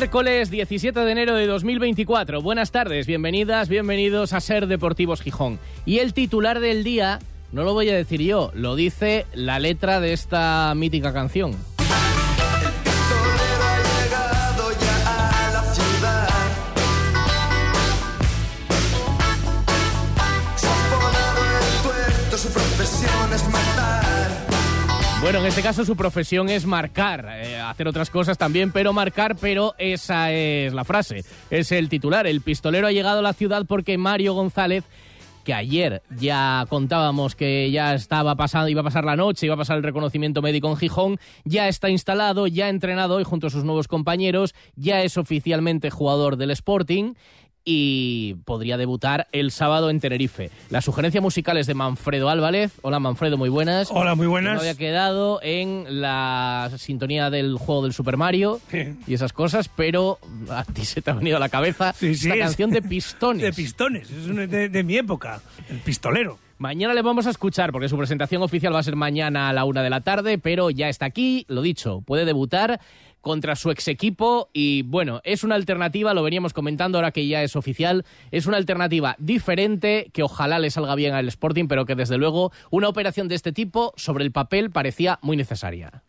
Miércoles 17 de enero de 2024. Buenas tardes, bienvenidas, bienvenidos a Ser Deportivos Gijón. Y el titular del día, no lo voy a decir yo, lo dice la letra de esta mítica canción. Bueno, en este caso su profesión es marcar, eh, hacer otras cosas también, pero marcar, pero esa es la frase, es el titular. El pistolero ha llegado a la ciudad porque Mario González, que ayer ya contábamos que ya estaba pasando, iba a pasar la noche, iba a pasar el reconocimiento médico en Gijón, ya está instalado, ya ha entrenado hoy junto a sus nuevos compañeros, ya es oficialmente jugador del Sporting y podría debutar el sábado en Tenerife. La sugerencia musical es de Manfredo Álvarez. Hola Manfredo, muy buenas. Hola, muy buenas. Había quedado en la sintonía del juego del Super Mario Sí. y esas cosas, pero a ti se te ha venido a la cabeza Sí, sí, esta es- canción de pistones. De pistones, es de, de mi época, el pistolero. Mañana le vamos a escuchar porque su presentación oficial va a ser mañana a la una de la tarde, pero ya está aquí, lo dicho, puede debutar contra su ex equipo y bueno, es una alternativa, lo veníamos comentando ahora que ya es oficial, es una alternativa diferente que ojalá le salga bien al Sporting, pero que desde luego una operación de este tipo sobre el papel parecía muy necesaria.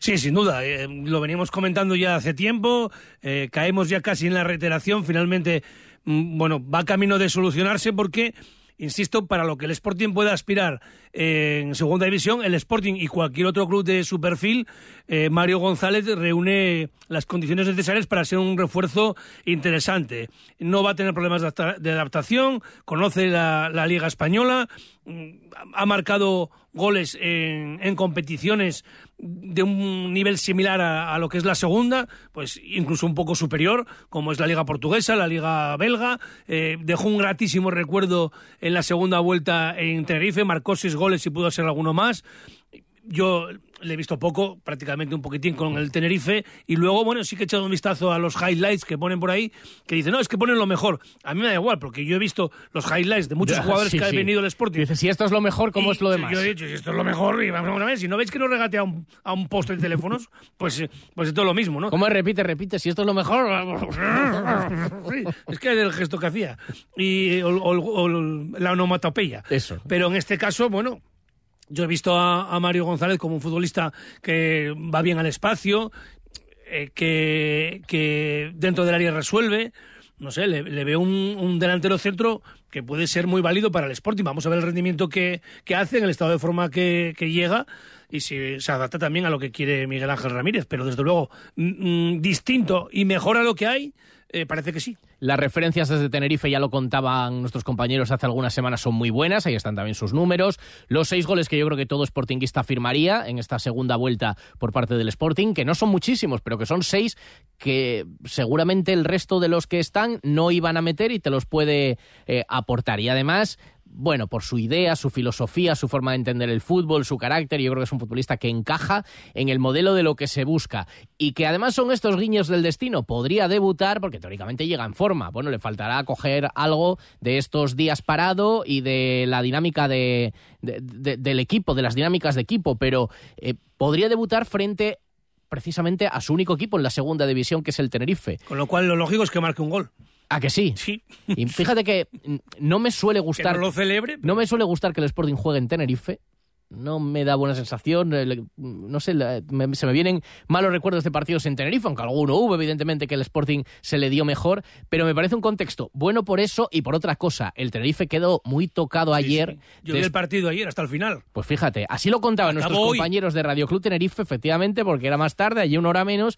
Sí, sin duda, eh, lo veníamos comentando ya hace tiempo, eh, caemos ya casi en la reiteración, finalmente, mm, bueno, va camino de solucionarse porque, insisto, para lo que el Sporting pueda aspirar eh, en segunda división, el Sporting y cualquier otro club de su perfil, eh, Mario González reúne las condiciones necesarias para ser un refuerzo interesante. No va a tener problemas de adapta- de adaptación, conoce la, la Liga Española, ha marcado goles en, en competiciones de un nivel similar a, lo que es la segunda, pues incluso un poco superior, como es la Liga Portuguesa, la Liga Belga. Eh, dejó un gratísimo recuerdo en la segunda vuelta en Tenerife, marcó seis goles y pudo ser alguno más. Yo le he visto poco, prácticamente un poquitín con el Tenerife, y luego, bueno, sí que he echado un vistazo a los highlights que ponen por ahí, que dicen, no, es que ponen lo mejor. A mí me da igual, porque yo he visto los highlights de muchos Ya, jugadores sí, que ha sí. venido el Sporting. Dice, si esto es lo mejor, ¿cómo Y es lo demás? Yo he dicho, si esto es lo mejor, y vamos a ver, si no veis que no regate a un, a un poste de teléfonos, pues, pues es todo lo mismo, ¿no? ¿Cómo repite, repite? Si esto es lo mejor. Sí, es que era el gesto que hacía. Y o- o- o la onomatopeya. Eso. Pero en este caso, bueno, yo he visto a, Mario González como un futbolista que va bien al espacio, eh, que, que dentro del área resuelve. No sé, le, le veo un, un delantero centro que puede ser muy válido para el Sporting. Vamos a ver el rendimiento que, que hace, en el estado de forma que, que llega y si se adapta también a lo que quiere Miguel Ángel Ramírez. Pero desde luego, mm, mm, distinto y mejor a lo que hay, eh, parece que sí. Las referencias desde Tenerife, ya lo contaban nuestros compañeros hace algunas semanas, son muy buenas. Ahí están también sus números. Los seis goles que yo creo que todo Sportingista firmaría en esta segunda vuelta por parte del Sporting, que no son muchísimos, pero que son seis que seguramente el resto de los que están no iban a meter y te los puede eh, aportar. Y además, bueno, por su idea, su filosofía, su forma de entender el fútbol, su carácter, yo creo que es un futbolista que encaja en el modelo de lo que se busca y que además son estos guiños del destino. Podría debutar porque teóricamente llega en forma. Bueno, le faltará coger algo de estos días parado y de la dinámica de, de- de- del equipo, de las dinámicas de equipo, pero eh, podría debutar frente precisamente a su único equipo en la segunda división, que es el Tenerife. Con lo cual, lo lógico es que marque un gol. ¿A que sí? Sí. Y fíjate que no me suele Que gustar. no lo celebre. No me suele gustar que el Sporting juegue en Tenerife. No me da buena sensación. eh, No sé, se me vienen malos recuerdos de partidos en Tenerife, aunque alguno hubo, evidentemente, que el Sporting se le dio mejor. Pero me parece un contexto bueno por eso y por otra cosa. El Tenerife quedó muy tocado ayer. sí. Yo vi el partido ayer hasta el final. Pues fíjate, así lo contaban Acabó nuestros hoy. compañeros de Radio Club Tenerife, efectivamente, porque era más tarde, allí una hora menos.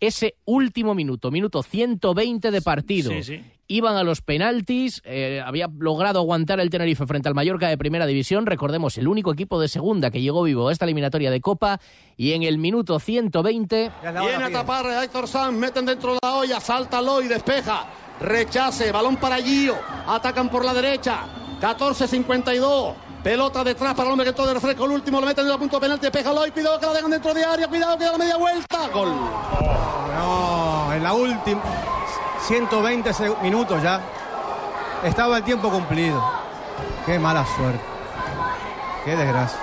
Ese último minuto, minuto 120 de partido, Sí, sí. iban a los penaltis, eh, había logrado aguantar el Tenerife frente al Mallorca de Primera División, recordemos, el único equipo de Segunda que llegó vivo a esta eliminatoria de Copa, y en el minuto 120 Viene a tapar a Héctor Sanz, meten dentro de la olla, sáltalo y despeja. Rechace, balón para Gio, atacan por la derecha. 14-52. Pelota detrás para el hombre que todo de refresco. El último lo mete en el punto penalti. Pégalo y cuidado que la dejan dentro de área. Cuidado que da la media vuelta. Gol. No, en la última 120 seg- minutos ya. Estaba el tiempo cumplido. Qué mala suerte. Qué desgracia.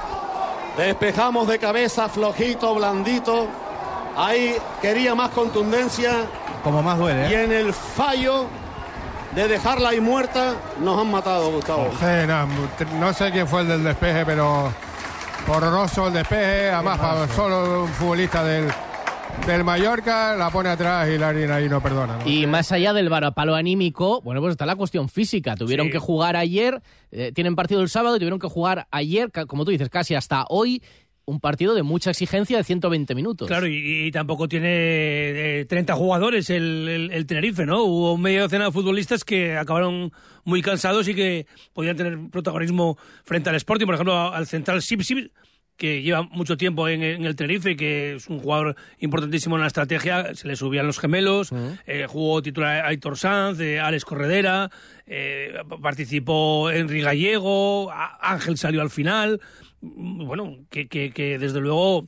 Despejamos de cabeza, flojito, blandito. Ahí quería más contundencia. Como más duele, Y ¿eh? en el fallo de dejarla ahí muerta, nos han matado, Gustavo. Sí, no, no sé quién fue el del despeje, pero horroroso el despeje. Además, para solo un futbolista del, del Mallorca la pone atrás y Larin ahí no perdona. ¿no? Y más allá del varapalo anímico, bueno, pues está la cuestión física. Tuvieron Sí. que jugar ayer, eh, tienen partido el sábado y tuvieron que jugar ayer, como tú dices, casi hasta hoy, un partido de mucha exigencia de 120 minutos. Claro, y, y tampoco tiene eh, 30 jugadores el, el- el Tenerife, ¿no? Hubo media docena de futbolistas que acabaron muy cansados y que podían tener protagonismo frente al Sporting. Por ejemplo, al central Sipsip, que lleva mucho tiempo en, en el Tenerife que es un jugador importantísimo en la estrategia. Se le subían los gemelos, eh, jugó titular Aitor Sanz, eh, Alex Corredera, eh, participó Henry Gallego, Ángel salió al final. Mm, Bueno, que, que, que desde luego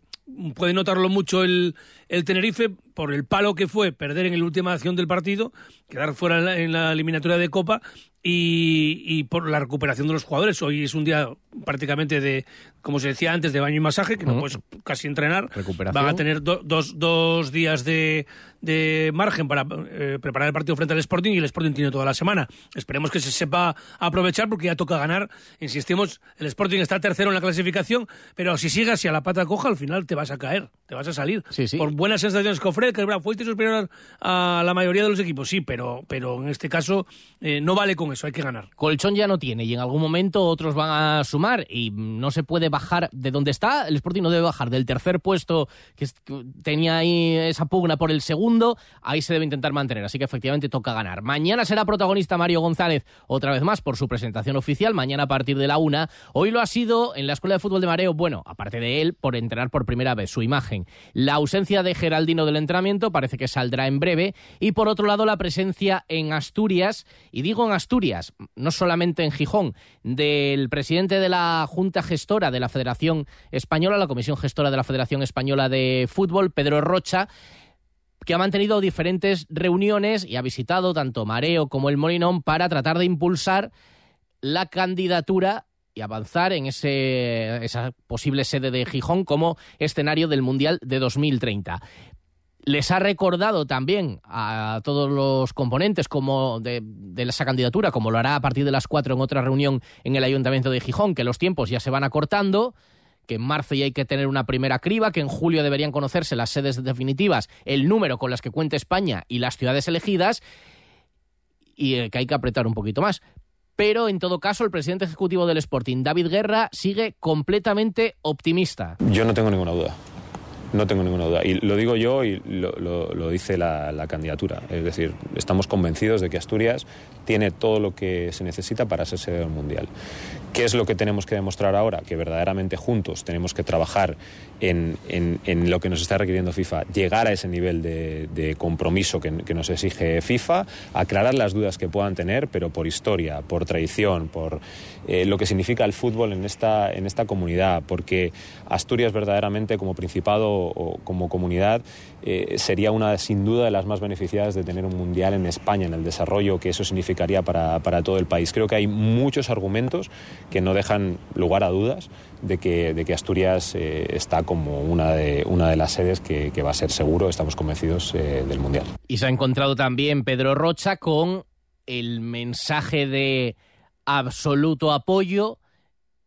puede notarlo mucho el, el Tenerife por el palo que fue perder en la última acción del partido, quedar fuera en la, en la eliminatoria de Copa y, y por la recuperación de los jugadores. Hoy es un día prácticamente de, como se decía antes, de baño y masaje, que no puedes casi entrenar. Van a tener do- dos, dos días de, de margen para eh, preparar el partido frente al Sporting y el Sporting tiene toda la semana. Esperemos que se sepa aprovechar porque ya toca ganar. Insistimos, el Sporting está tercero en la clasificación, pero si sigues y a la pata coja, al final te vas a caer, te vas a salir. Sí, sí. Por buenas sensaciones que ofrece, que es verdad, fuiste superior a la mayoría de los equipos, sí, pero, pero en este caso eh, no vale con eso, hay que ganar. Colchón ya no tiene y en algún momento otros van a sumar y no se puede bajar de donde está. El Sporting no debe bajar del tercer puesto que tenía ahí esa pugna por el segundo. Ahí se debe intentar mantener. Así que efectivamente toca ganar. Mañana será protagonista Mario González otra vez más por su presentación oficial. Mañana a partir de la una. Hoy lo ha sido en la Escuela de Fútbol de Mareo. Bueno, aparte de él, por entrenar por primera vez su imagen. La ausencia de Geraldino del entrenamiento parece que saldrá en breve. Y por otro lado, la presencia en Asturias. Y digo en Asturias, no solamente en Gijón, del presidente de la Junta Gestora de la Federación Española, la Comisión Gestora de la Federación Española de Fútbol, Pedro Rocha, que ha mantenido diferentes reuniones y ha visitado tanto Mareo como el Molinón para tratar de impulsar la candidatura y avanzar en ese, esa posible sede de Gijón como escenario del Mundial de 2030 les ha recordado también a todos los componentes como de, esa candidatura, como lo hará a partir de las cuatro en otra reunión en el Ayuntamiento de Gijón, que los tiempos ya se van acortando, que en marzo ya hay que tener una primera criba, que en julio deberían conocerse las sedes definitivas, el número con las que cuenta España y las ciudades elegidas, y eh, que hay que apretar un poquito más. Pero en todo caso, el presidente ejecutivo del Sporting, David Guerra, sigue completamente optimista. Yo no tengo ninguna duda. No tengo ninguna duda. Y lo digo yo y lo, lo- dice la, la candidatura. Es decir, estamos convencidos de que Asturias tiene todo lo que se necesita para ser sede del Mundial. ¿Qué es lo que tenemos que demostrar ahora? Que verdaderamente juntos tenemos que trabajar en, en- lo que nos está requiriendo FIFA, llegar a ese nivel de, compromiso que, que nos exige FIFA, aclarar las dudas que puedan tener, pero por historia, por tradición, por eh, lo que significa el fútbol en esta, en esta comunidad, porque Asturias verdaderamente como principado o como comunidad eh, sería una sin duda de las más beneficiadas de tener un mundial en España, en el desarrollo que eso significaría para, para todo el país. Creo que hay muchos argumentos que no dejan lugar a dudas de que, de que Asturias eh, está como una de, una de las sedes que, que va a ser seguro, estamos convencidos, eh, del mundial. Y se ha encontrado también Pedro Rocha con el mensaje de absoluto apoyo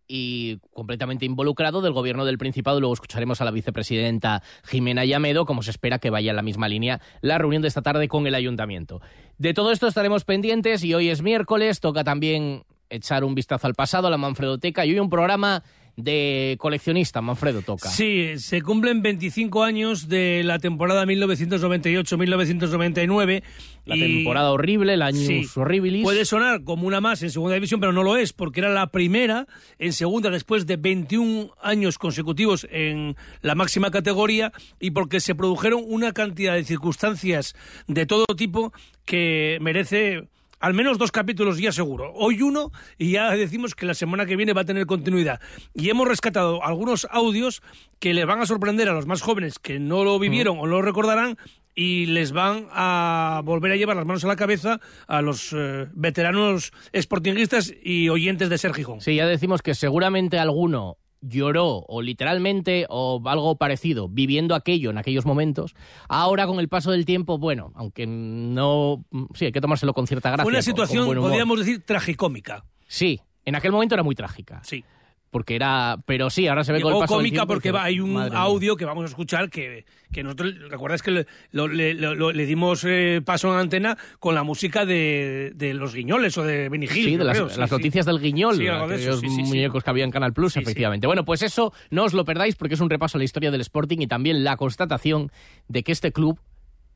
y completamente involucrado del gobierno del Principado. Luego escucharemos a la vicepresidenta Jimena Llamedo, como se espera que vaya en la misma línea la reunión de esta tarde con el ayuntamiento. De todo esto estaremos pendientes y hoy es miércoles, toca también echar un vistazo al pasado, a la Manfredoteca y hoy un programa de coleccionista, Manfredo toca. Sí, se cumplen 25 años de la temporada 1998-1999. La y- temporada horrible, el año Sí. horribilis. Puede sonar como una más en segunda división, pero no lo es, porque era la primera en segunda después de 21 años consecutivos en la máxima categoría y porque se produjeron una cantidad de circunstancias de todo tipo que merece al menos dos capítulos ya seguro. Hoy uno y ya decimos que la semana que viene va a tener continuidad. Y hemos rescatado algunos audios que les van a sorprender a los más jóvenes que no lo vivieron o no lo recordarán y les van a volver a llevar las manos a la cabeza a los eh, veteranos sportinguistas y oyentes de Ser Gijón. Sí, ya decimos que seguramente alguno lloró o literalmente o algo parecido viviendo aquello en aquellos momentos. Ahora con el paso del tiempo, bueno, aunque no, sí, hay que tomárselo con cierta gracia. Fue una con- con situación, podríamos decir, tragicómica. Sí, en aquel momento era muy trágica. Sí. Porque era, pero sí, ahora se ve con el paso cómica porque va, hay un "Madre mía". audio que vamos a escuchar que, que nosotros, ¿recuerdas que le, lo- le- lo- le dimos eh, paso en antena con la música de, de los guiñoles o de Benny Hill? Sí, de las, creo, sí, las sí. noticias del guiñol, de aquellos sí. muñecos que había en Canal Plus, efectivamente. Bueno, pues eso no os lo perdáis porque es un repaso a la historia del Sporting y también la constatación de que este club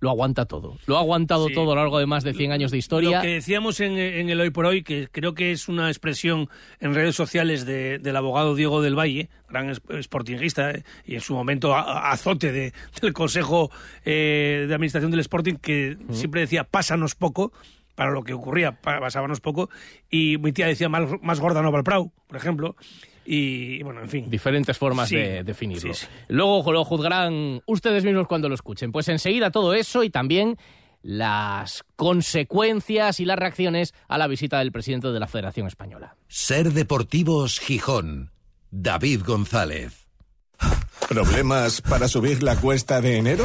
lo aguanta todo. Lo ha aguantado Sí. todo a lo largo de más de 100 años de historia. Lo que decíamos en, en el Hoy por Hoy, que creo que es una expresión en redes sociales de- del abogado Diego del Valle, gran sportinguista eh, y en su momento a- a- azote de- del Consejo eh, de Administración del Sporting, que siempre decía, pásanos poco, para lo que ocurría, pa- pasábanos poco, y mi tía decía, más, más gorda no el prau, por ejemplo, y, bueno, en fin. Diferentes formas Sí, de definirlo. sí, sí. Luego lo juzgarán ustedes mismos cuando lo escuchen. Pues enseguida todo eso y también las consecuencias y las reacciones a la visita del presidente de la Federación Española. Ser Deportivos Gijón. David González. ¿Problemas para subir la cuesta de enero?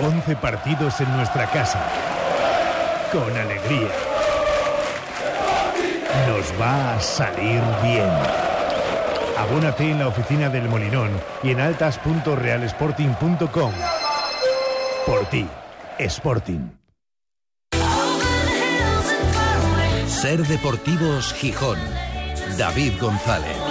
11 partidos en nuestra casa. Con alegría. Nos va a salir bien. Abónate en la oficina del Molinón y en altas.realsporting.com. Por ti, Sporting. Ser Deportivos Gijón. David González.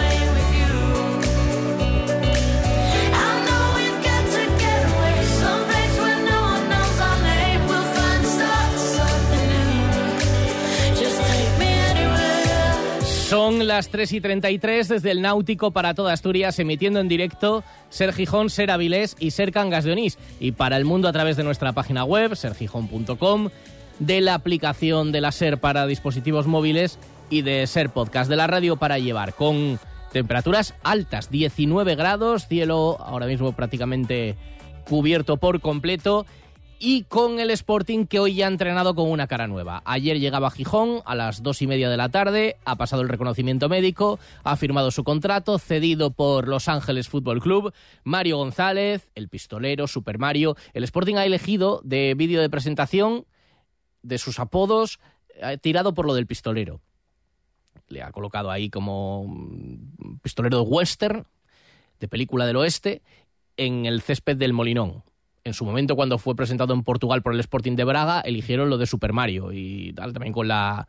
Son las 3 y 33 desde el Náutico para toda Asturias, emitiendo en directo Ser Gijón, Ser Avilés y Ser Cangas de Onís. Y para el mundo a través de nuestra página web, sergijón.com, de la aplicación de la Ser para dispositivos móviles y de Ser Podcast de la radio para llevar, con temperaturas altas, 19 grados, cielo ahora mismo prácticamente cubierto por completo y con el Sporting que hoy ya ha entrenado con una cara nueva. Ayer llegaba a Gijón a las dos y media de la tarde, ha pasado el reconocimiento médico, ha firmado su contrato, cedido por Los Ángeles Fútbol Club. Mario González, el pistolero, Super Mario. El Sporting ha elegido de vídeo de presentación de sus apodos, ha tirado por lo del pistolero. Le ha colocado ahí como mm, pistolero de western, de película del oeste, en el césped del Molinón en su momento cuando fue presentado en Portugal por el Sporting de Braga, eligieron lo de Super Mario y tal, también con la,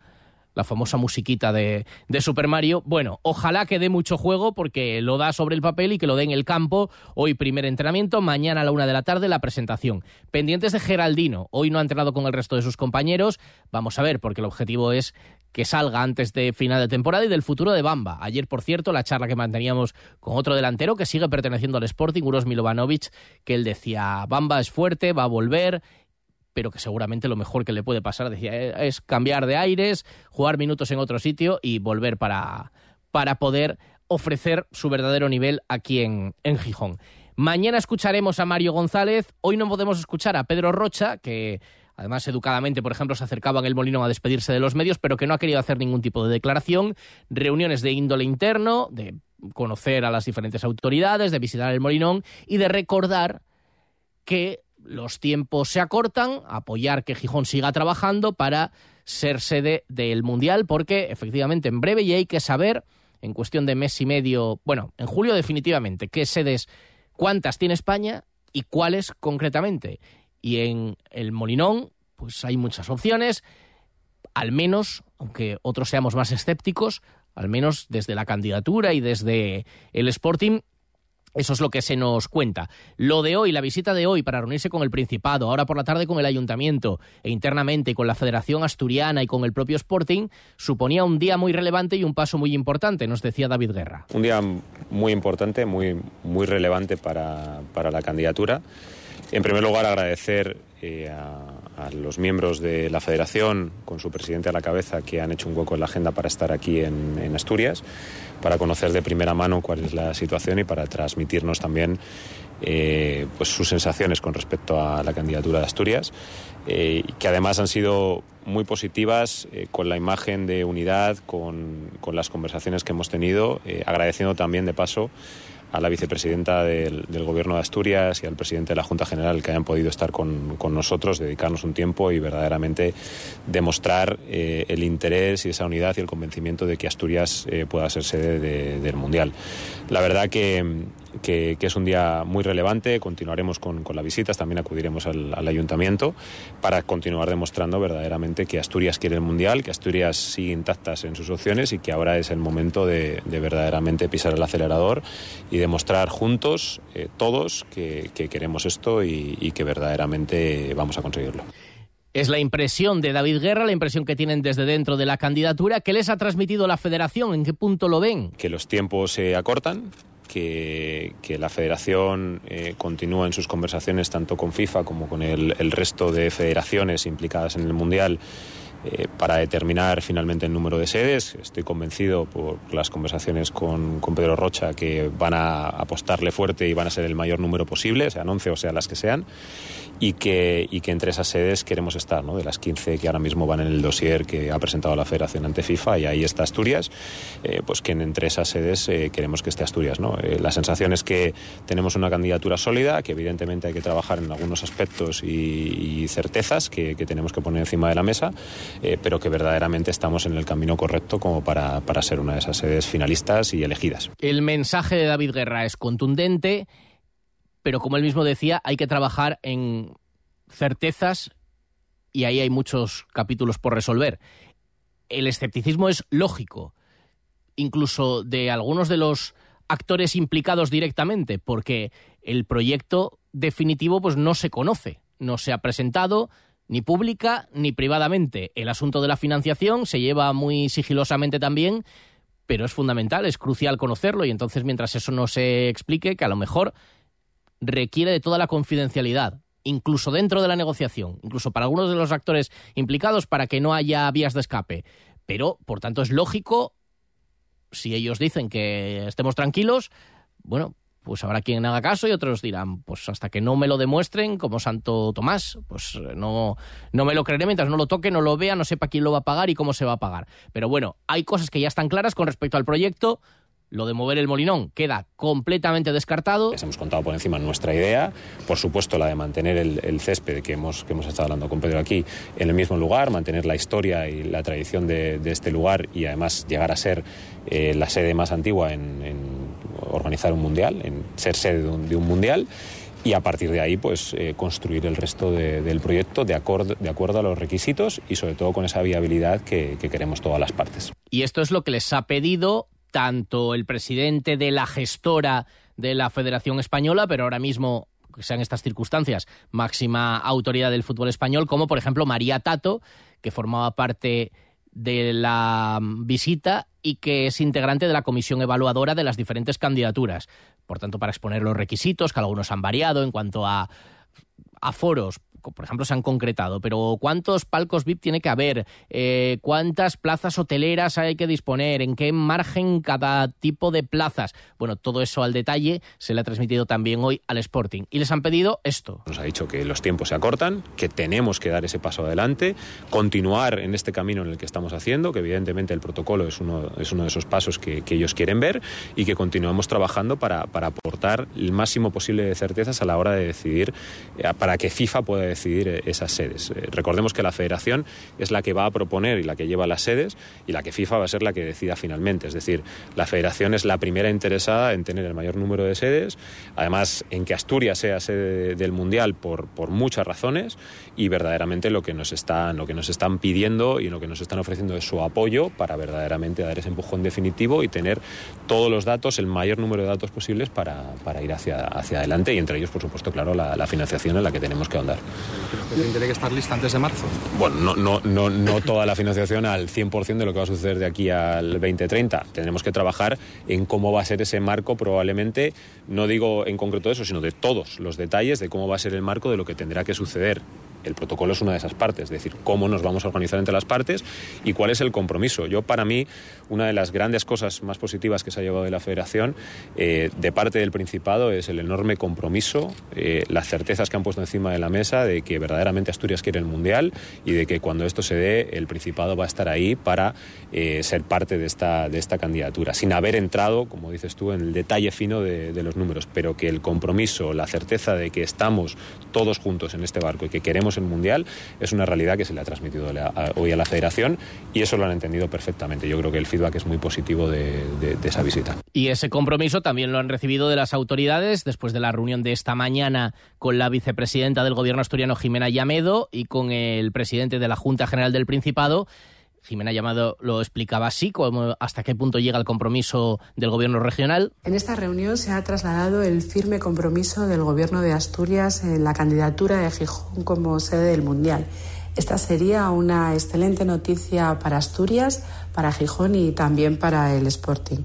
famosa musiquita de, de, Super Mario. Bueno, ojalá que dé mucho juego porque lo da sobre el papel y que lo dé en el campo. Hoy primer entrenamiento, mañana a la una de la tarde la presentación. Pendientes de Geraldino, hoy no ha entrenado con el resto de sus compañeros. Vamos a ver, porque el objetivo es que salga antes de final de temporada y del futuro de Bamba. Ayer, por cierto, la charla que manteníamos con otro delantero que sigue perteneciendo al Sporting, Uros Milovanovic, que él decía, Bamba es fuerte, va a volver, pero que seguramente lo mejor que le puede pasar, decía, es cambiar de aires, jugar minutos en otro sitio y volver para, para poder ofrecer su verdadero nivel aquí en, en Gijón. Mañana escucharemos a Mario González, hoy no podemos escuchar a Pedro Rocha, que además educadamente, por ejemplo, se acercaba en el Molinón a despedirse de los medios, pero que no ha querido hacer ningún tipo de declaración, reuniones de índole interno, de conocer a las diferentes autoridades, de visitar el Molinón y de recordar que los tiempos se acortan, apoyar que Gijón siga trabajando para ser sede del Mundial, porque efectivamente en breve ya hay que saber, en cuestión de mes y medio, bueno, en julio definitivamente, qué sedes, cuántas tiene España y cuáles concretamente. Y en el Molinón, pues hay muchas opciones, al menos, aunque otros seamos más escépticos, al menos desde la candidatura y desde el Sporting, eso es lo que se nos cuenta. Lo de hoy, la visita de hoy para reunirse con el Principado, ahora por la tarde con el Ayuntamiento e internamente con la Federación Asturiana y con el propio Sporting, suponía un día muy relevante y un paso muy importante, nos decía David Guerra. Un día muy importante, muy, muy relevante para, para la candidatura. En primer lugar, agradecer eh, a, los miembros de la Federación, con su presidente a la cabeza, que han hecho un hueco en la agenda para estar aquí en, Asturias, para conocer de primera mano cuál es la situación y para transmitirnos también eh, pues sus sensaciones con respecto a la candidatura de Asturias, eh, que además han sido muy positivas con la imagen de unidad, con, con, las conversaciones que hemos tenido, agradeciendo también de paso a la vicepresidenta del, Gobierno de Asturias y al presidente de la Junta General que hayan podido estar con, nosotros, dedicarnos un tiempo y verdaderamente demostrar eh, el interés y esa unidad y el convencimiento de que Asturias eh, pueda ser sede de, del Mundial. La verdad que, que, que, es un día muy relevante, continuaremos con, con las visitas, también acudiremos al, al, ayuntamiento para continuar demostrando verdaderamente que Asturias quiere el Mundial, que Asturias sigue intactas en sus opciones y que ahora es el momento de, de verdaderamente pisar el acelerador y demostrar juntos, eh, todos, que, que, queremos esto y, y que verdaderamente vamos a conseguirlo. Es la impresión de David Guerra, la impresión que tienen desde dentro de la candidatura. ¿Qué les ha transmitido la federación? ¿En qué punto lo ven? Que los tiempos se acortan, que, que, la federación eh, continúa en sus conversaciones tanto con FIFA como con el, resto de federaciones implicadas en el Mundial eh, para determinar finalmente el número de sedes. Estoy convencido por las conversaciones con, Pedro Rocha que van a apostarle fuerte y van a ser el mayor número posible, sean 11 o sean las que sean, y que, y que entre esas sedes queremos estar, ¿no? de las 15 que ahora mismo van en el dossier que ha presentado la Federación ante FIFA, y ahí está Asturias, eh, pues que entre esas sedes eh, queremos que esté Asturias. ¿no? Eh, la sensación es que tenemos una candidatura sólida, que evidentemente hay que trabajar en algunos aspectos y, y certezas que, que, tenemos que poner encima de la mesa, pero que verdaderamente estamos en el camino correcto como para, para ser una de esas sedes finalistas y elegidas. El mensaje de David Guerra es contundente pero como él mismo decía, hay que trabajar en certezas y ahí hay muchos capítulos por resolver. El escepticismo es lógico, incluso de algunos de los actores implicados directamente, porque el proyecto definitivo pues no se conoce, no se ha presentado ni pública ni privadamente. El asunto de la financiación se lleva muy sigilosamente también, pero es fundamental, es crucial conocerlo y entonces mientras eso no se explique, que a lo mejor requiere de toda la confidencialidad, incluso dentro de la negociación, incluso para algunos de los actores implicados, para que no haya vías de escape. Pero, por tanto, es lógico, si ellos dicen que estemos tranquilos, bueno, pues habrá quien haga caso y otros dirán, pues hasta que no me lo demuestren, como Santo Tomás, pues no, no me lo creeré mientras no lo toque, no lo vea, no sepa quién lo va a pagar y cómo se va a pagar. Pero bueno, hay cosas que ya están claras con respecto al proyecto, lo de mover el molinón queda completamente descartado. Les hemos contado por encima nuestra idea, por supuesto la de mantener el, el, césped que hemos, que hemos estado hablando con Pedro aquí en el mismo lugar, mantener la historia y la tradición de, de este lugar y además llegar a ser eh, la sede más antigua en, en, organizar un mundial, en ser sede de un, de un mundial y a partir de ahí pues eh, construir el resto de, del proyecto de, acord, de acuerdo a los requisitos y sobre todo con esa viabilidad que, que queremos todas las partes. Y esto es lo que les ha pedido tanto el presidente de la gestora de la Federación Española, pero ahora mismo que sean estas circunstancias, máxima autoridad del fútbol español, como por ejemplo María Tato, que formaba parte de la visita y que es integrante de la comisión evaluadora de las diferentes candidaturas. Por tanto, para exponer los requisitos, que algunos han variado en cuanto a, a foros, por ejemplo, se han concretado, pero ¿cuántos palcos VIP tiene que haber? Eh, ¿Cuántas plazas hoteleras hay que disponer? ¿En qué margen cada tipo de plazas? Bueno, todo eso al detalle se le ha transmitido también hoy al Sporting. Y les han pedido esto. Nos ha dicho que los tiempos se acortan, que tenemos que dar ese paso adelante, continuar en este camino en el que estamos haciendo, que evidentemente el protocolo es uno, es uno de esos pasos que, que ellos quieren ver y que continuamos trabajando para, para, aportar el máximo posible de certezas a la hora de decidir, eh, para que FIFA pueda decidir eh, esas sedes. Eh, recordemos que la federación es la que va a proponer y la que lleva las sedes y la que FIFA va a ser la que decida finalmente. Es decir, la federación es la primera interesada en tener el mayor número de sedes, además en que Asturias sea sede del Mundial por, por muchas razones y verdaderamente lo que nos están, lo que nos están pidiendo y lo que nos están ofreciendo es su apoyo para verdaderamente dar ese empujón definitivo y tener todos los datos, el mayor número de datos posibles para, para ir hacia, hacia adelante y entre ellos, por supuesto, claro, la, la financiación en la que tenemos que ahondar. ¿Creo que tiene que estar lista antes de marzo? Bueno, no, no, no, no toda la financiación al 100% de lo que va a suceder de aquí al 2030. Tenemos que trabajar en cómo va a ser ese marco probablemente, no digo en concreto eso, sino de todos los detalles de cómo va a ser el marco de lo que tendrá que suceder el protocolo es una de esas partes, es decir, cómo nos vamos a organizar entre las partes y cuál es el compromiso. Yo, para mí, una de las grandes cosas más positivas que se ha llevado de la Federación eh, de parte del Principado es el enorme compromiso, eh, las certezas que han puesto encima de la mesa de que verdaderamente Asturias quiere el Mundial y de que cuando esto se dé, el Principado va a estar ahí para eh, ser parte de esta, de esta candidatura, sin haber entrado, como dices tú, en el detalle fino de, de los números, pero que el compromiso, la certeza de que estamos todos juntos en este barco y que queremos el Mundial es una realidad que se le ha transmitido hoy a la Federación y eso lo han entendido perfectamente. Yo creo que el feedback es muy positivo de, de, esa visita. Y ese compromiso también lo han recibido de las autoridades después de la reunión de esta mañana con la vicepresidenta del Gobierno asturiano, Jimena Llamedo, y con el presidente de la Junta General del Principado. Jimena Llamado lo explicaba así, hasta qué punto llega el compromiso del gobierno regional. En esta reunión se ha trasladado el firme compromiso del gobierno de Asturias en la candidatura de Gijón como sede del Mundial. Esta sería una excelente noticia para Asturias, para Gijón y también para el Sporting.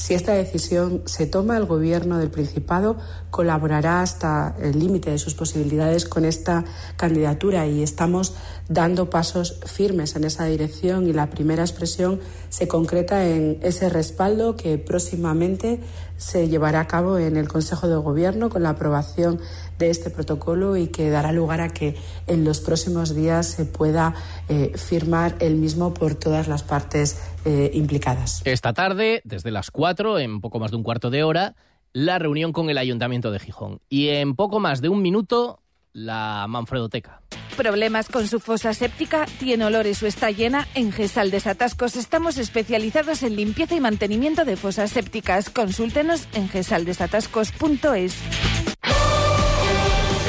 Si esta decisión se toma, el Gobierno del Principado colaborará hasta el límite de sus posibilidades con esta candidatura y estamos dando pasos firmes en esa dirección y la primera expresión se concreta en ese respaldo que próximamente se llevará a cabo en el Consejo de Gobierno con la aprobación de este protocolo y que dará lugar a que en los próximos días se pueda eh, firmar el mismo por todas las partes eh, implicadas. Esta tarde, desde las 4, en poco más de un cuarto de hora, la reunión con el Ayuntamiento de Gijón. Y en poco más de un minuto, la Manfredoteca. ¿Problemas con su fosa séptica? ¿Tiene olores o está llena? En Gesal Desatascos estamos especializados en limpieza y mantenimiento de fosas sépticas. Consúltenos en gesaldesatascos.es.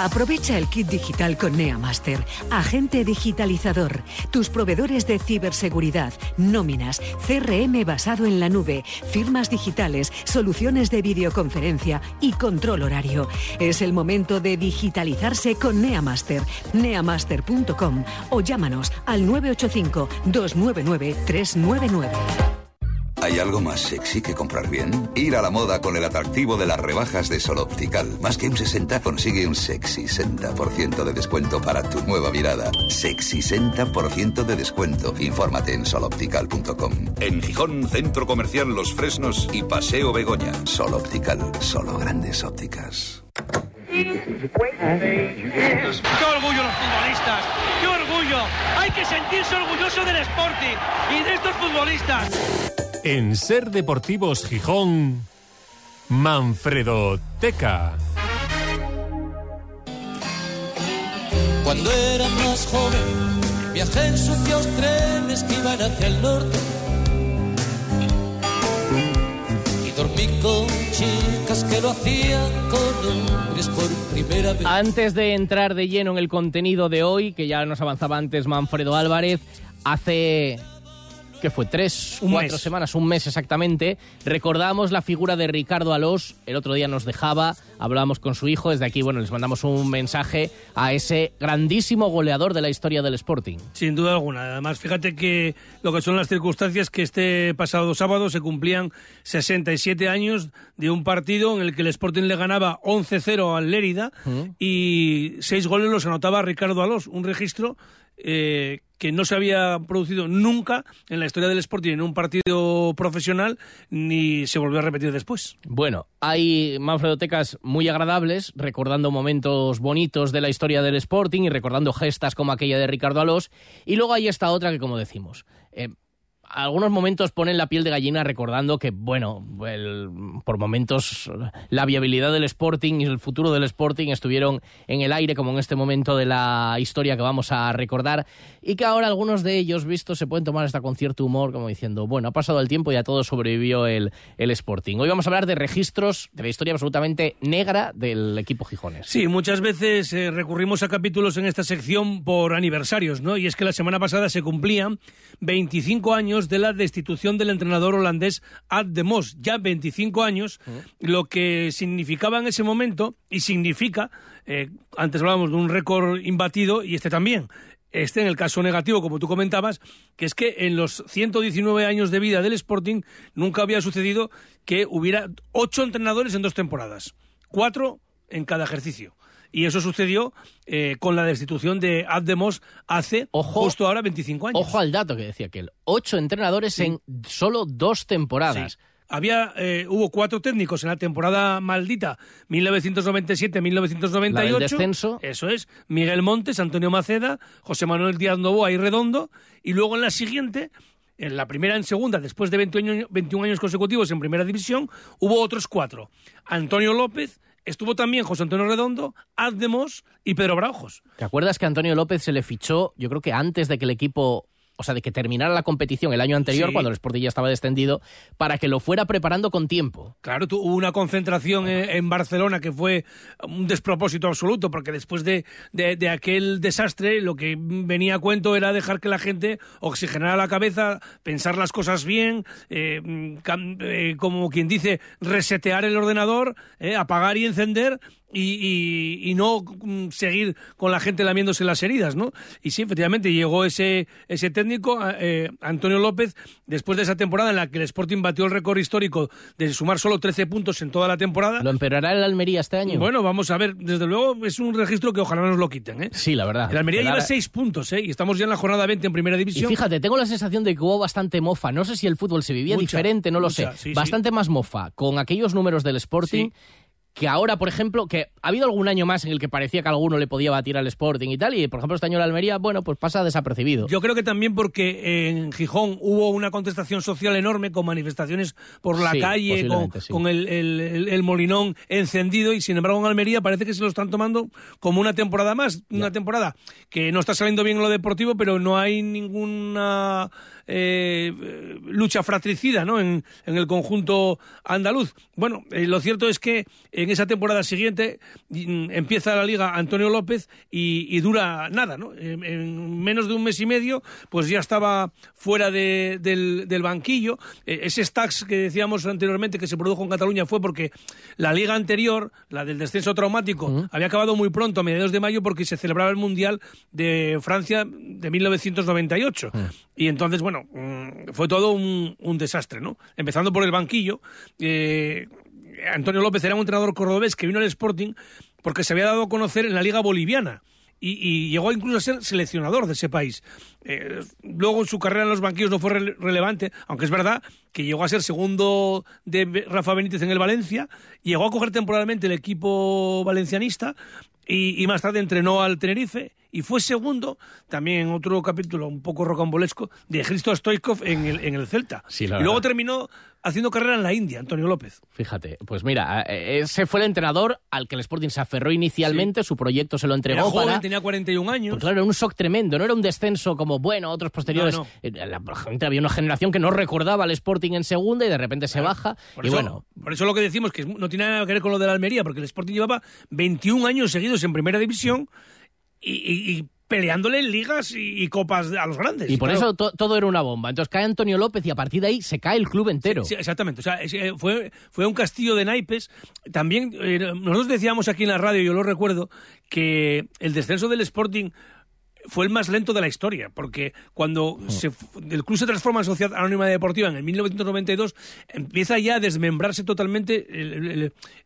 Aprovecha el kit digital con NeaMaster, agente digitalizador, tus proveedores de ciberseguridad, nóminas, CRM basado en la nube, firmas digitales, soluciones de videoconferencia y control horario. Es el momento de digitalizarse con NeaMaster, neamaster.com o llámanos al 985 299 399. ¿Hay algo más sexy que comprar bien? Ir a la moda con el atractivo de las rebajas de Sol Optical. Más que un 60 consigue un sexy 60% de descuento para tu nueva mirada. Sexy 60% de descuento. Infórmate en soloptical.com. En Gijón, Centro Comercial Los Fresnos y Paseo Begoña. Sol Optical, solo grandes ópticas. ¡Qué orgullo los futbolistas! ¡Qué orgullo! Hay que sentirse orgulloso del Sporting y de estos futbolistas. En Ser Deportivos Gijón, Manfredo Teca. Cuando era más joven, viajé en sucios trenes que iban hacia el norte. Y dormí con chicas que lo hacían con hombres por primera vez. Antes de entrar de lleno en el contenido de hoy, que ya nos avanzaba antes Manfredo Álvarez, hace que fue tres, Un cuatro mes. semanas, un mes exactamente, recordamos la figura de Ricardo Alós. El otro día nos dejaba, hablábamos con su hijo. Desde aquí, bueno, les mandamos un mensaje a ese grandísimo goleador de la historia del Sporting. Sin duda alguna. Además, fíjate que lo que son las circunstancias que este pasado sábado se cumplían 67 años de un partido en el que el Sporting le ganaba 11-0 al Lérida y seis goles los anotaba Ricardo Alós, un registro eh, que no se había producido nunca en la historia del Sporting en un partido profesional ni se volvió a repetir después. Bueno, hay manfredotecas muy agradables, recordando momentos bonitos de la historia del Sporting y recordando gestas como aquella de Ricardo Alós. Y luego hay esta otra que, como decimos, eh, algunos momentos ponen la piel de gallina recordando que, bueno, el- por momentos la viabilidad del Sporting y el futuro del Sporting estuvieron en el aire, como en este momento de la historia que vamos a recordar, y que ahora algunos de ellos, vistos, se pueden tomar hasta con cierto humor, como diciendo, bueno, ha pasado el tiempo y a todo sobrevivió el, el Sporting. Hoy vamos a hablar de registros de la historia absolutamente negra del equipo Gijones. Sí, muchas veces eh, recurrimos a capítulos en esta sección por aniversarios, ¿no? Y es que la semana pasada se cumplían 25 años de la destitución del entrenador holandés Ad de Mos. Ya 25 años, lo que significaba en ese momento y significa, eh, antes hablábamos de un récord imbatido y este también. Este en el caso negativo, como tú comentabas, que es que en los 119 años de vida del Sporting nunca había sucedido que hubiera ocho entrenadores en dos temporadas. Cuatro en cada ejercicio. Y eso sucedió eh, con la destitución de Abdemos hace justo ahora 25 años. Ojo al dato que decía que él. Ocho entrenadores Sí. en solo dos temporadas. Sí. Había, eh, hubo cuatro técnicos en la temporada maldita 1997-1998. La del descenso. Eso es. Miguel Montes, Antonio Maceda, José Manuel Díaz Novoa y Redondo. Y luego en la siguiente, en la primera en segunda, después de 21 años, 21 años consecutivos en primera división, hubo otros cuatro. Antonio López, estuvo también José Antonio Redondo, Ademos y Pedro Braujos. ¿Te acuerdas que Antonio López se le fichó, yo creo que antes de que el equipo, o sea, de que terminara la competición el año anterior, Sí. cuando el Sporting ya estaba descendido, para que lo fuera preparando con tiempo? Claro, tu- hubo una concentración en, en Barcelona que fue un despropósito absoluto, porque después de, de- de aquel desastre, lo que venía a cuento era dejar que la gente oxigenara la cabeza, pensar las cosas bien, eh, eh, como quien dice, resetear el ordenador, eh, apagar y encender. Y, y- y no mm, seguir con la gente lamiéndose las heridas, ¿no? Y sí, efectivamente, llegó ese, ese técnico, eh, Antonio López, después de esa temporada en la que el Sporting batió el récord histórico de sumar solo 13 puntos en toda la temporada. ¿Lo empeorará el Almería este año? Bueno, vamos a ver, desde luego es un registro que ojalá nos lo quiten, ¿eh? Sí, la verdad. El Almería lleva Ara- 6 puntos, ¿eh? Y estamos ya en la jornada 20 en Primera Y División. fíjate, tengo la sensación de que hubo bastante mofa. No sé si el fútbol se vivía Mucha, diferente, no lo sé. sí, sí. bastante más mofa con aquellos números del Sporting. Que ahora, por ejemplo, que ha habido algún año más en el que parecía que alguno le podía batir al Sporting y tal, y por ejemplo este año el Almería, bueno, pues pasa desapercibido. Yo creo que también porque en Gijón hubo una contestación social enorme con manifestaciones por la Sí, calle, con, posiblemente, sí. con el, el- el- el molinón encendido y sin embargo en Almería parece que se lo están tomando como una temporada más, una temporada que no está saliendo bien en lo deportivo, pero no hay ninguna eh, lucha fratricida ¿no? en, en el conjunto andaluz. Bueno, eh, lo cierto es que en esa temporada siguiente mm, empieza la liga Antonio López y, y dura nada, ¿no? En, en menos de un mes y medio, pues ya estaba fuera de- del, del banquillo. Eh, ese stacks que decíamos anteriormente que se produjo en Cataluña fue porque la liga anterior, la del descenso traumático, había acabado muy pronto, a mediados de mayo, porque se celebraba el Mundial de Francia de 1998. Y entonces, bueno, mm, fue todo un, desastre, ¿no? Empezando por el banquillo. eh, Antonio López era un entrenador cordobés que vino al Sporting porque se había dado a conocer en la Liga Boliviana. Y, y llegó incluso a ser seleccionador de ese país. Eh, luego su carrera en los banquillos no fue rele- relevante, aunque es verdad que llegó a ser segundo de Rafa Benítez en el Valencia, llegó a coger temporalmente el equipo valencianista y más tarde entrenó al Tenerife y fue segundo, también en otro capítulo un poco rocambolesco, de Cristo Stoikov en el, en el Celta. Sí, y luego terminó haciendo carrera en la India, Antonio López. Fíjate, pues mira, eh, ese fue el entrenador al que el Sporting se aferró inicialmente, su proyecto se lo entregó Era joven, para... tenía 41 años. Pues claro, era un shock tremendo, no era un descenso como, bueno, otros posteriores. No, no. Eh, La, gente había una generación que no recordaba al Sporting en segunda y de repente se baja. Por y eso, bueno, por eso lo que decimos que no tiene nada que ver con lo de la Almería, porque el Sporting llevaba 21 años seguidos en primera división y, y- y peleándole en ligas y, y copas a los grandes. Y por Claro. eso to- todo era una bomba. Entonces cae Antonio López y a partir de ahí se cae el club entero. Sí, exactamente. O sea, eh, fue, fue un castillo de naipes. También, eh, nosotros decíamos aquí en la radio, yo lo recuerdo, que el descenso del Sporting fue el más lento de la historia, porque cuando se el club se transforma en Sociedad Anónima Deportiva en el 1992, empieza ya a desmembrarse totalmente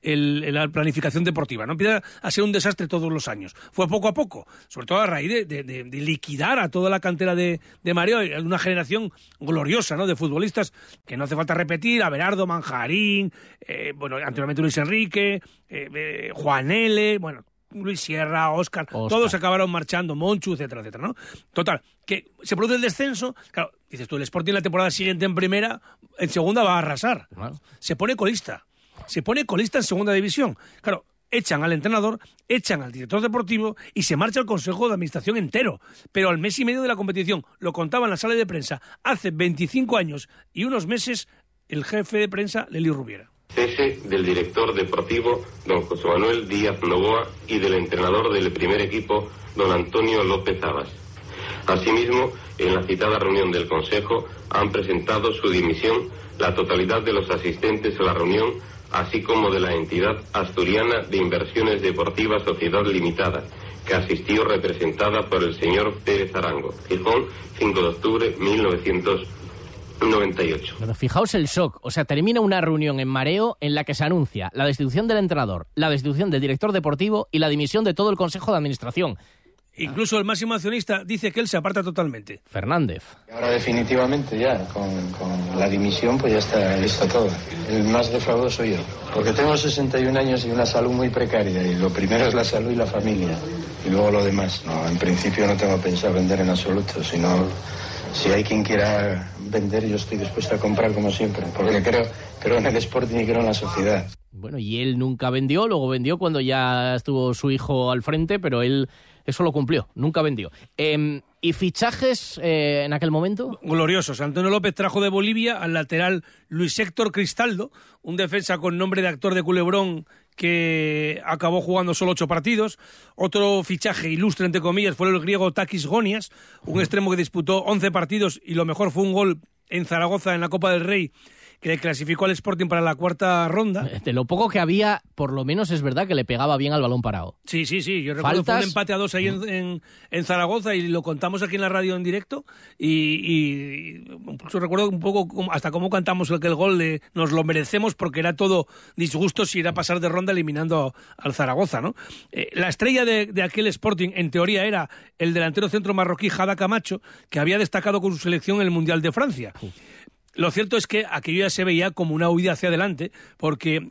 el- la planificación deportiva, ¿no? Empieza a ser un desastre todos los años. Fue poco a poco, sobre todo a raíz de, de- de- de liquidar a toda la cantera de, de Mareo, una generación gloriosa, ¿no? De futbolistas que no hace falta repetir, Abelardo, Manjarín, eh, bueno, anteriormente Luis Enrique, eh, eh, Juan L., bueno, Luis Sierra, Oscar, todos acabaron marchando, Monchu, etcétera, etcétera, ¿no? Total, que se produce el descenso, claro, dices tú, el Sporting la temporada siguiente en primera, en segunda va a arrasar. Se pone colista, se pone colista en segunda división. Claro, echan al entrenador, echan al director deportivo y se marcha el consejo de administración entero. Pero al mes y medio de la competición, lo contaba en la sala de prensa, hace 25 años y unos meses, el jefe de prensa, Leli Rubiera. Cese del director deportivo, don José Manuel Díaz Novoa, y del entrenador del primer equipo, don Antonio López Abas. Asimismo, en la citada reunión del Consejo han presentado su dimisión la totalidad de los asistentes a la reunión, así como de la entidad asturiana de inversiones deportivas Sociedad Limitada, que asistió representada por el señor Pérez Arango. Gijón, 5 de octubre 1998. Pero fijaos el shock. O sea, termina una reunión en mareo en la que se anuncia la destitución del entrenador, la destitución del director deportivo y la dimisión de todo el consejo de administración. Incluso el máximo accionista dice que él se aparta totalmente. Fernández. Ahora definitivamente ya, con, con la dimisión, pues ya está listo todo. El más defraudado soy yo, porque tengo 61 años y una salud muy precaria, y lo primero es la salud y la familia, y luego lo demás. No, en principio no tengo pensado vender en absoluto, sino si hay quien quiera vender, yo estoy dispuesto a comprar como siempre, porque creo, creo en el Sporting y creo en la sociedad. Bueno, y él nunca vendió, luego vendió cuando ya estuvo su hijo al frente, pero él eso lo cumplió, nunca vendió. Em, ¿Y fichajes eh, en aquel momento? gloriosos. Antonio López trajo de Bolivia al lateral Luis Héctor Cristaldo, un defensa con nombre de actor de culebrón que acabó jugando solo ocho partidos. Otro fichaje ilustre, entre comillas, fue el griego Takis Gonias, un extremo que disputó 11 partidos y lo mejor fue un gol en Zaragoza en la Copa del Rey que clasificó al Sporting para la cuarta ronda. De lo poco que había, por lo menos es verdad que le pegaba bien al balón parado. Sí, sí, sí. Yo recuerdo fue Faltas. un empate a dos ahí en, en- en Zaragoza y lo contamos aquí en la radio en directo. Y, y incluso recuerdo un poco hasta cómo cantamos el que el gol de nos lo merecemos porque era todo disgusto si era pasar de ronda eliminando al Zaragoza, ¿no? Eh, la estrella de, de aquel Sporting, en teoría, era el delantero centro marroquí Jada Camacho, que había destacado con su selección en el Mundial de Francia. Lo cierto es que aquello ya se veía como una huida hacia adelante, porque eh,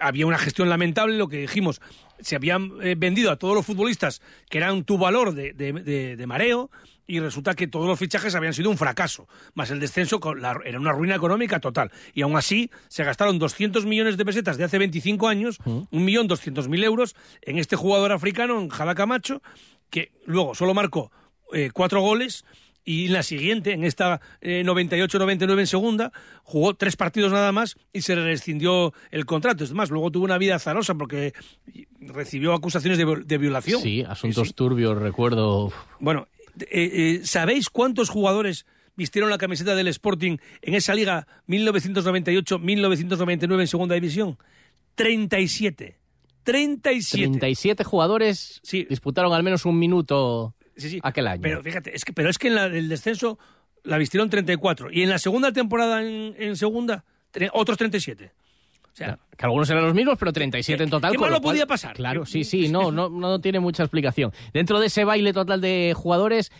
había una gestión lamentable, lo que dijimos, se habían eh, vendido a todos los futbolistas que eran tu valor de, de- de- de mareo, y resulta que todos los fichajes habían sido un fracaso, más el descenso con la- era una ruina económica total. Y aún así se gastaron 200 millones de pesetas de hace 25 años, un millón doscientos mil euros, en este jugador africano, en Jada Camacho, que luego solo marcó eh, cuatro goles y en la siguiente, en esta eh, 98-99 en segunda, jugó tres partidos nada más y se le rescindió el contrato. Es más, luego tuvo una vida azarosa porque recibió acusaciones de violación. Sí, asuntos turbios, recuerdo. Bueno, eh, eh, ¿sabéis cuántos jugadores vistieron la camiseta del Sporting en esa liga 1998-1999 en segunda división? 37. 37. 37 jugadores disputaron al menos un minuto aquel año. Pero fíjate, es que, pero es que en la- el descenso la vistieron 34 y en la segunda temporada en, en segunda otros 37. O sea, Que algunos eran los mismos, pero 37 en total. ¿Qué malo podía pasar? Claro, sí, sí, no, no, no tiene mucha explicación. Dentro de ese baile total de jugadores,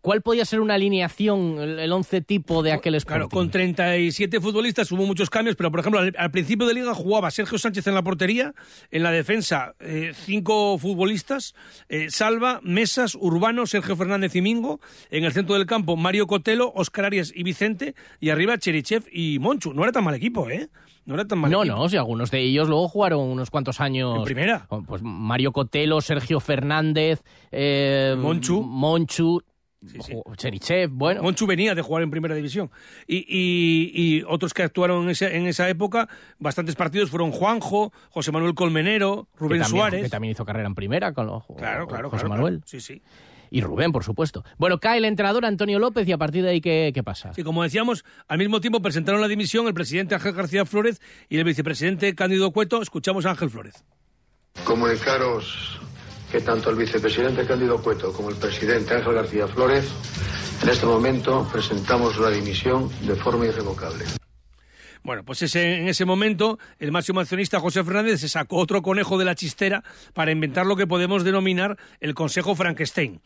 ¿cuál podía ser una alineación, el, once tipo de aquel Sporting? Claro, con 37 futbolistas hubo muchos cambios, pero por ejemplo, al, al principio de liga jugaba Sergio Sánchez en la portería, en la defensa eh, cinco futbolistas, eh, Salva, Mesas, Urbano, Sergio Fernández y Mingo, en el centro del campo Mario Cotelo, Oscar Arias y Vicente, y arriba Cherichev y Monchu. No era tan mal equipo, ¿eh? No era tan mal No, equipo. no, si algunos de ellos luego jugaron unos cuantos años. ¿En primera? Pues Mario Cotelo, Sergio Fernández, eh, Monchu. Monchu, jo- Cherichev, bueno. Monchu venía de jugar en primera división. Y, y- y otros que actuaron en esa, en esa época, bastantes partidos fueron Juanjo, José Manuel Colmenero, Rubén que también, Suárez. Que también hizo carrera en primera con los, Claro, claro, José claro, Manuel. claro. Sí, sí. Y Rubén, por supuesto. Bueno, cae el entrenador Antonio López y a partir de ahí, ¿qué, qué pasa? Sí, como decíamos, al mismo tiempo presentaron la dimisión el presidente Ángel García Flores y el vicepresidente Cándido Cueto. Escuchamos a Ángel Flores. Comunicaros que tanto el vicepresidente Cándido Cueto como el presidente Ángel García Flores en este momento presentamos la dimisión de forma irrevocable. Bueno, pues ese, en ese momento el máximo accionista José Fernández se sacó otro conejo de la chistera para inventar lo que podemos denominar el Consejo Frankenstein.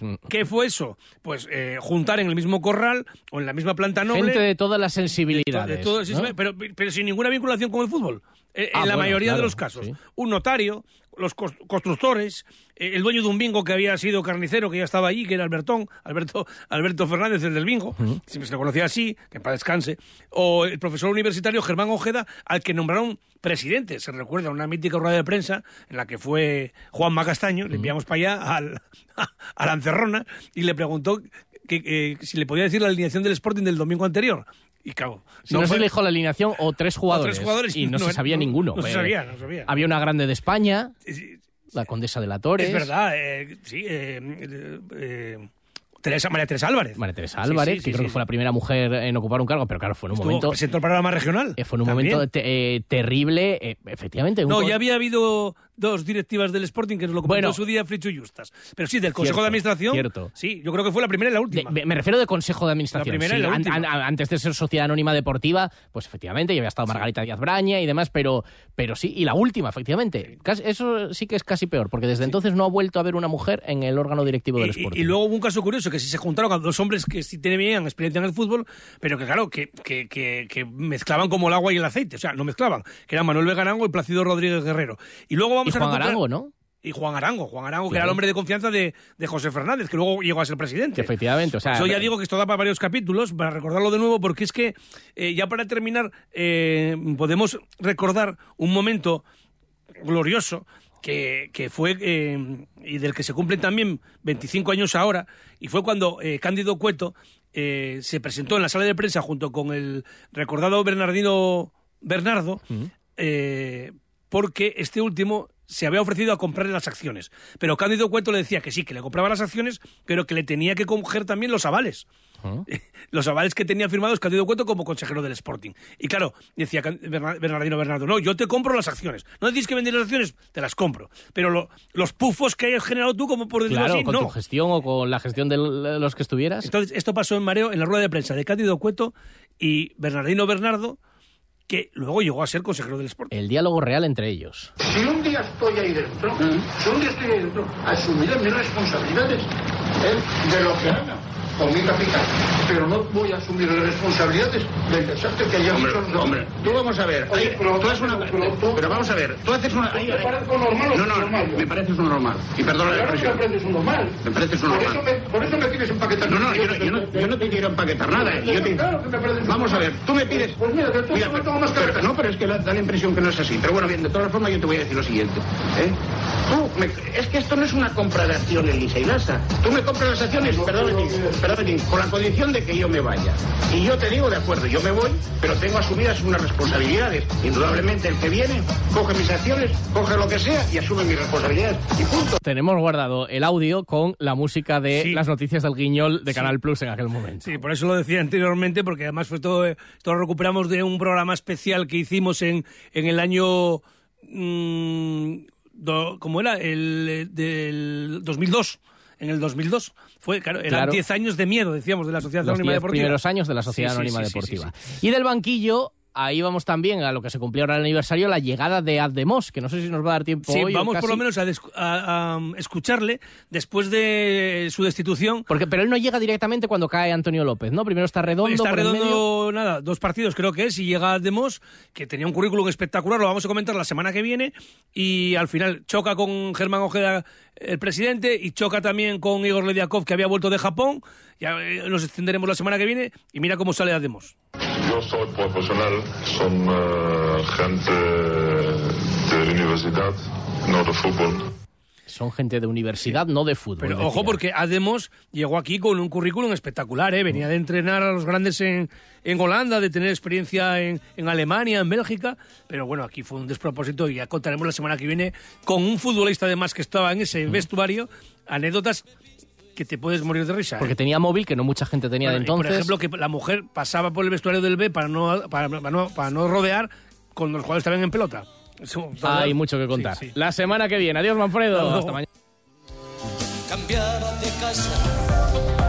¿Qué fue eso? Pues eh, juntar en el mismo corral o en la misma planta noble... Gente de todas las sensibilidades. de todo- sí, ¿no? sí, pero, pero sin ninguna vinculación con el fútbol. Eh, Ah, en la bueno, mayoría de los casos. sí. Un notario, los constructores, eh, el dueño de un bingo que había sido carnicero, que ya estaba allí, que era Albertón, Alberto, Alberto Fernández, el del bingo, siempre se le conocía así, que para descanse, o el profesor universitario Germán Ojeda, al que nombraron presidente. Se recuerda una mítica rueda de prensa en la que fue Juan Macastaño, le enviamos para allá al, a la encerrona y le preguntó que, que si le podía decir la alineación del Sporting del domingo anterior. Y claro, Si no, fue- se dijo la alineación o tres jugadores. jugadores, y no, no, se sabía no, ninguno. no se Eh, sabía, no sabía. Había una grande de España, la condesa de la Torres. Es verdad, eh, sí. eh, eh, Teresa, María Teresa Álvarez. María Teresa Álvarez, sí, que sí, creo que fue la primera mujer en ocupar un cargo, pero claro, fue en un Estuvo- momento. presentó el programa regional. fue en un también. momento te- terrible, efectivamente. un No, ya había habido dos directivas del Sporting que nos lo comentó Bueno. en su día Fricho Justas. Pero sí, del Consejo Cierto, de Administración. cierto. Sí, yo creo que fue la primera y la última. Me, me refiero de Consejo de Administración. La primera y la An- última. an- antes de ser Sociedad Anónima Deportiva, pues efectivamente, ya había estado Margarita Díaz Braña y demás, pero, pero sí, y la última, efectivamente. Casi- eso sí que es casi peor, porque desde entonces no ha vuelto a haber una mujer en el órgano directivo del Y- Sporting. Y, y luego hubo un caso curioso, que si se juntaron a dos hombres que sí tenían experiencia en el fútbol, pero que claro, que, que, que- que mezclaban como el agua y el aceite. O sea, no mezclaban, que eran Manuel Vegarango y Plácido Rodríguez Guerrero. Y luego vamos Y Juan Arango, ¿no? Y Juan Arango, Juan Arango, que era el hombre de confianza de, de José Fernández, que luego llegó a ser presidente. Efectivamente, o sea, Yo ya digo que esto da para varios capítulos, para recordarlo de nuevo, porque es que eh, ya para terminar eh, podemos recordar un momento glorioso que, que fue eh, y del que se cumplen también 25 años ahora, y fue cuando eh, Cándido Cueto eh, se presentó en la sala de prensa junto con el recordado Bernardino Bernardo, porque este último se había ofrecido a comprarle las acciones. Pero Cándido Cueto le decía que sí, que le compraba las acciones, pero que le tenía que coger también los avales. Los avales que tenía firmados Cándido Cueto como consejero del Sporting. Y claro, decía Bernardino Bernardo, no, yo te compro las acciones. No decís que vender las acciones, te las compro. Pero lo- los pufos que hayas generado tú, como por decirlo Claro, así, con no. tu gestión o con la gestión de los que estuvieras. Entonces, esto pasó en mareo en la rueda de prensa de Cándido Cueto y Bernardino Bernardo, que luego llegó a ser consejero del Sporting. El diálogo real entre ellos. Si un día estoy ahí dentro, si un día estoy ahí dentro, asumiré mis responsabilidades ¿eh? de lo que haga con mi capital. Pero no voy a asumir las responsabilidades del desastre que haya Hombre, hecho nosotros. hombre, tú vamos a ver. Oye, pero- tú haces una- pero- pero- pero vamos a ver, tú haces una. ahí- ¿Te ahí- parezco normal o no, no, normal? me pareces un normal. Y perdona la expresión. me pareces un normal. Me pareces un Por eso me, por eso me quieres empaquetar. No, no, yo no, yo no, yo no te quiero empaquetar nada. Yo te- Claro que me pareces un Vamos a ver, tú me pides. Pues mira, de todo Mira, no pero- tengo más ver. no, pero es que la- da la impresión que no es así. Pero bueno, bien, de todas formas yo te voy a decir lo siguiente. ¿eh? Tú, me- es que esto no es una compra de acciones lisa y lasa. Tú me compras las acciones, perdón, perdón, con la condición de que yo me vaya. Y yo te digo, de acuerdo, yo me voy, pero tengo asumidas unas responsabilidades. Indudablemente el que viene coge mis acciones, coge lo que sea y asume mis responsabilidades. Y punto. Tenemos guardado el audio con la música de las noticias del Guiñol de Canal Plus en aquel momento. Sí, por eso lo decía anteriormente, porque además fue todo, eh, esto lo recuperamos de un programa especial que hicimos en, en el año, mm, do- ¿cómo era? El eh, del 2002. En el 2002 fue, claro, eran Claro. 10 años de miedo, decíamos, de la Sociedad Los Anónima 10 Deportiva. primeros años de la Sociedad Sí, Anónima sí, sí, Deportiva. Y del banquillo, ahí vamos también a lo que se cumplió ahora el aniversario, la llegada de Ademos, que no sé si nos va a dar tiempo Sí, hoy vamos por lo menos a, des- a- a, um, escucharle después de su destitución. Porque, pero él no llega directamente cuando cae Antonio López, ¿no? Primero está redondo, Está por el medio. redondo, nada, dos partidos creo que es, y llega Demos, que tenía un currículum espectacular, lo vamos a comentar la semana que viene, y al final choca con Germán Ojeda, el presidente, y choca también con Igor Lediakov, que había vuelto de Japón, ya eh, nos extenderemos la semana que viene, y mira cómo sale Demos. Yo soy profesional, son eh, gente de universidad, no de fútbol. Son gente de universidad, no de fútbol. Pero decía. ojo, porque Ademos llegó aquí con un currículum espectacular, ¿eh? venía de entrenar a los grandes en, en Holanda, de tener experiencia en, en Alemania, en Bélgica, pero bueno, aquí fue un despropósito y ya contaremos la semana que viene con un futbolista además que estaba en ese vestuario, anécdotas que te puedes morir de risa. Porque ¿eh? tenía móvil que no mucha gente tenía Bueno, de y Por entonces. ejemplo, que la mujer pasaba por el vestuario del B para no, para, para no, para no rodear cuando los jugadores estaban en pelota. Eso, Hay mucho que contar. Sí, sí. La semana que viene. Adiós, Manfredo. Hasta mañana. cambiaba de casa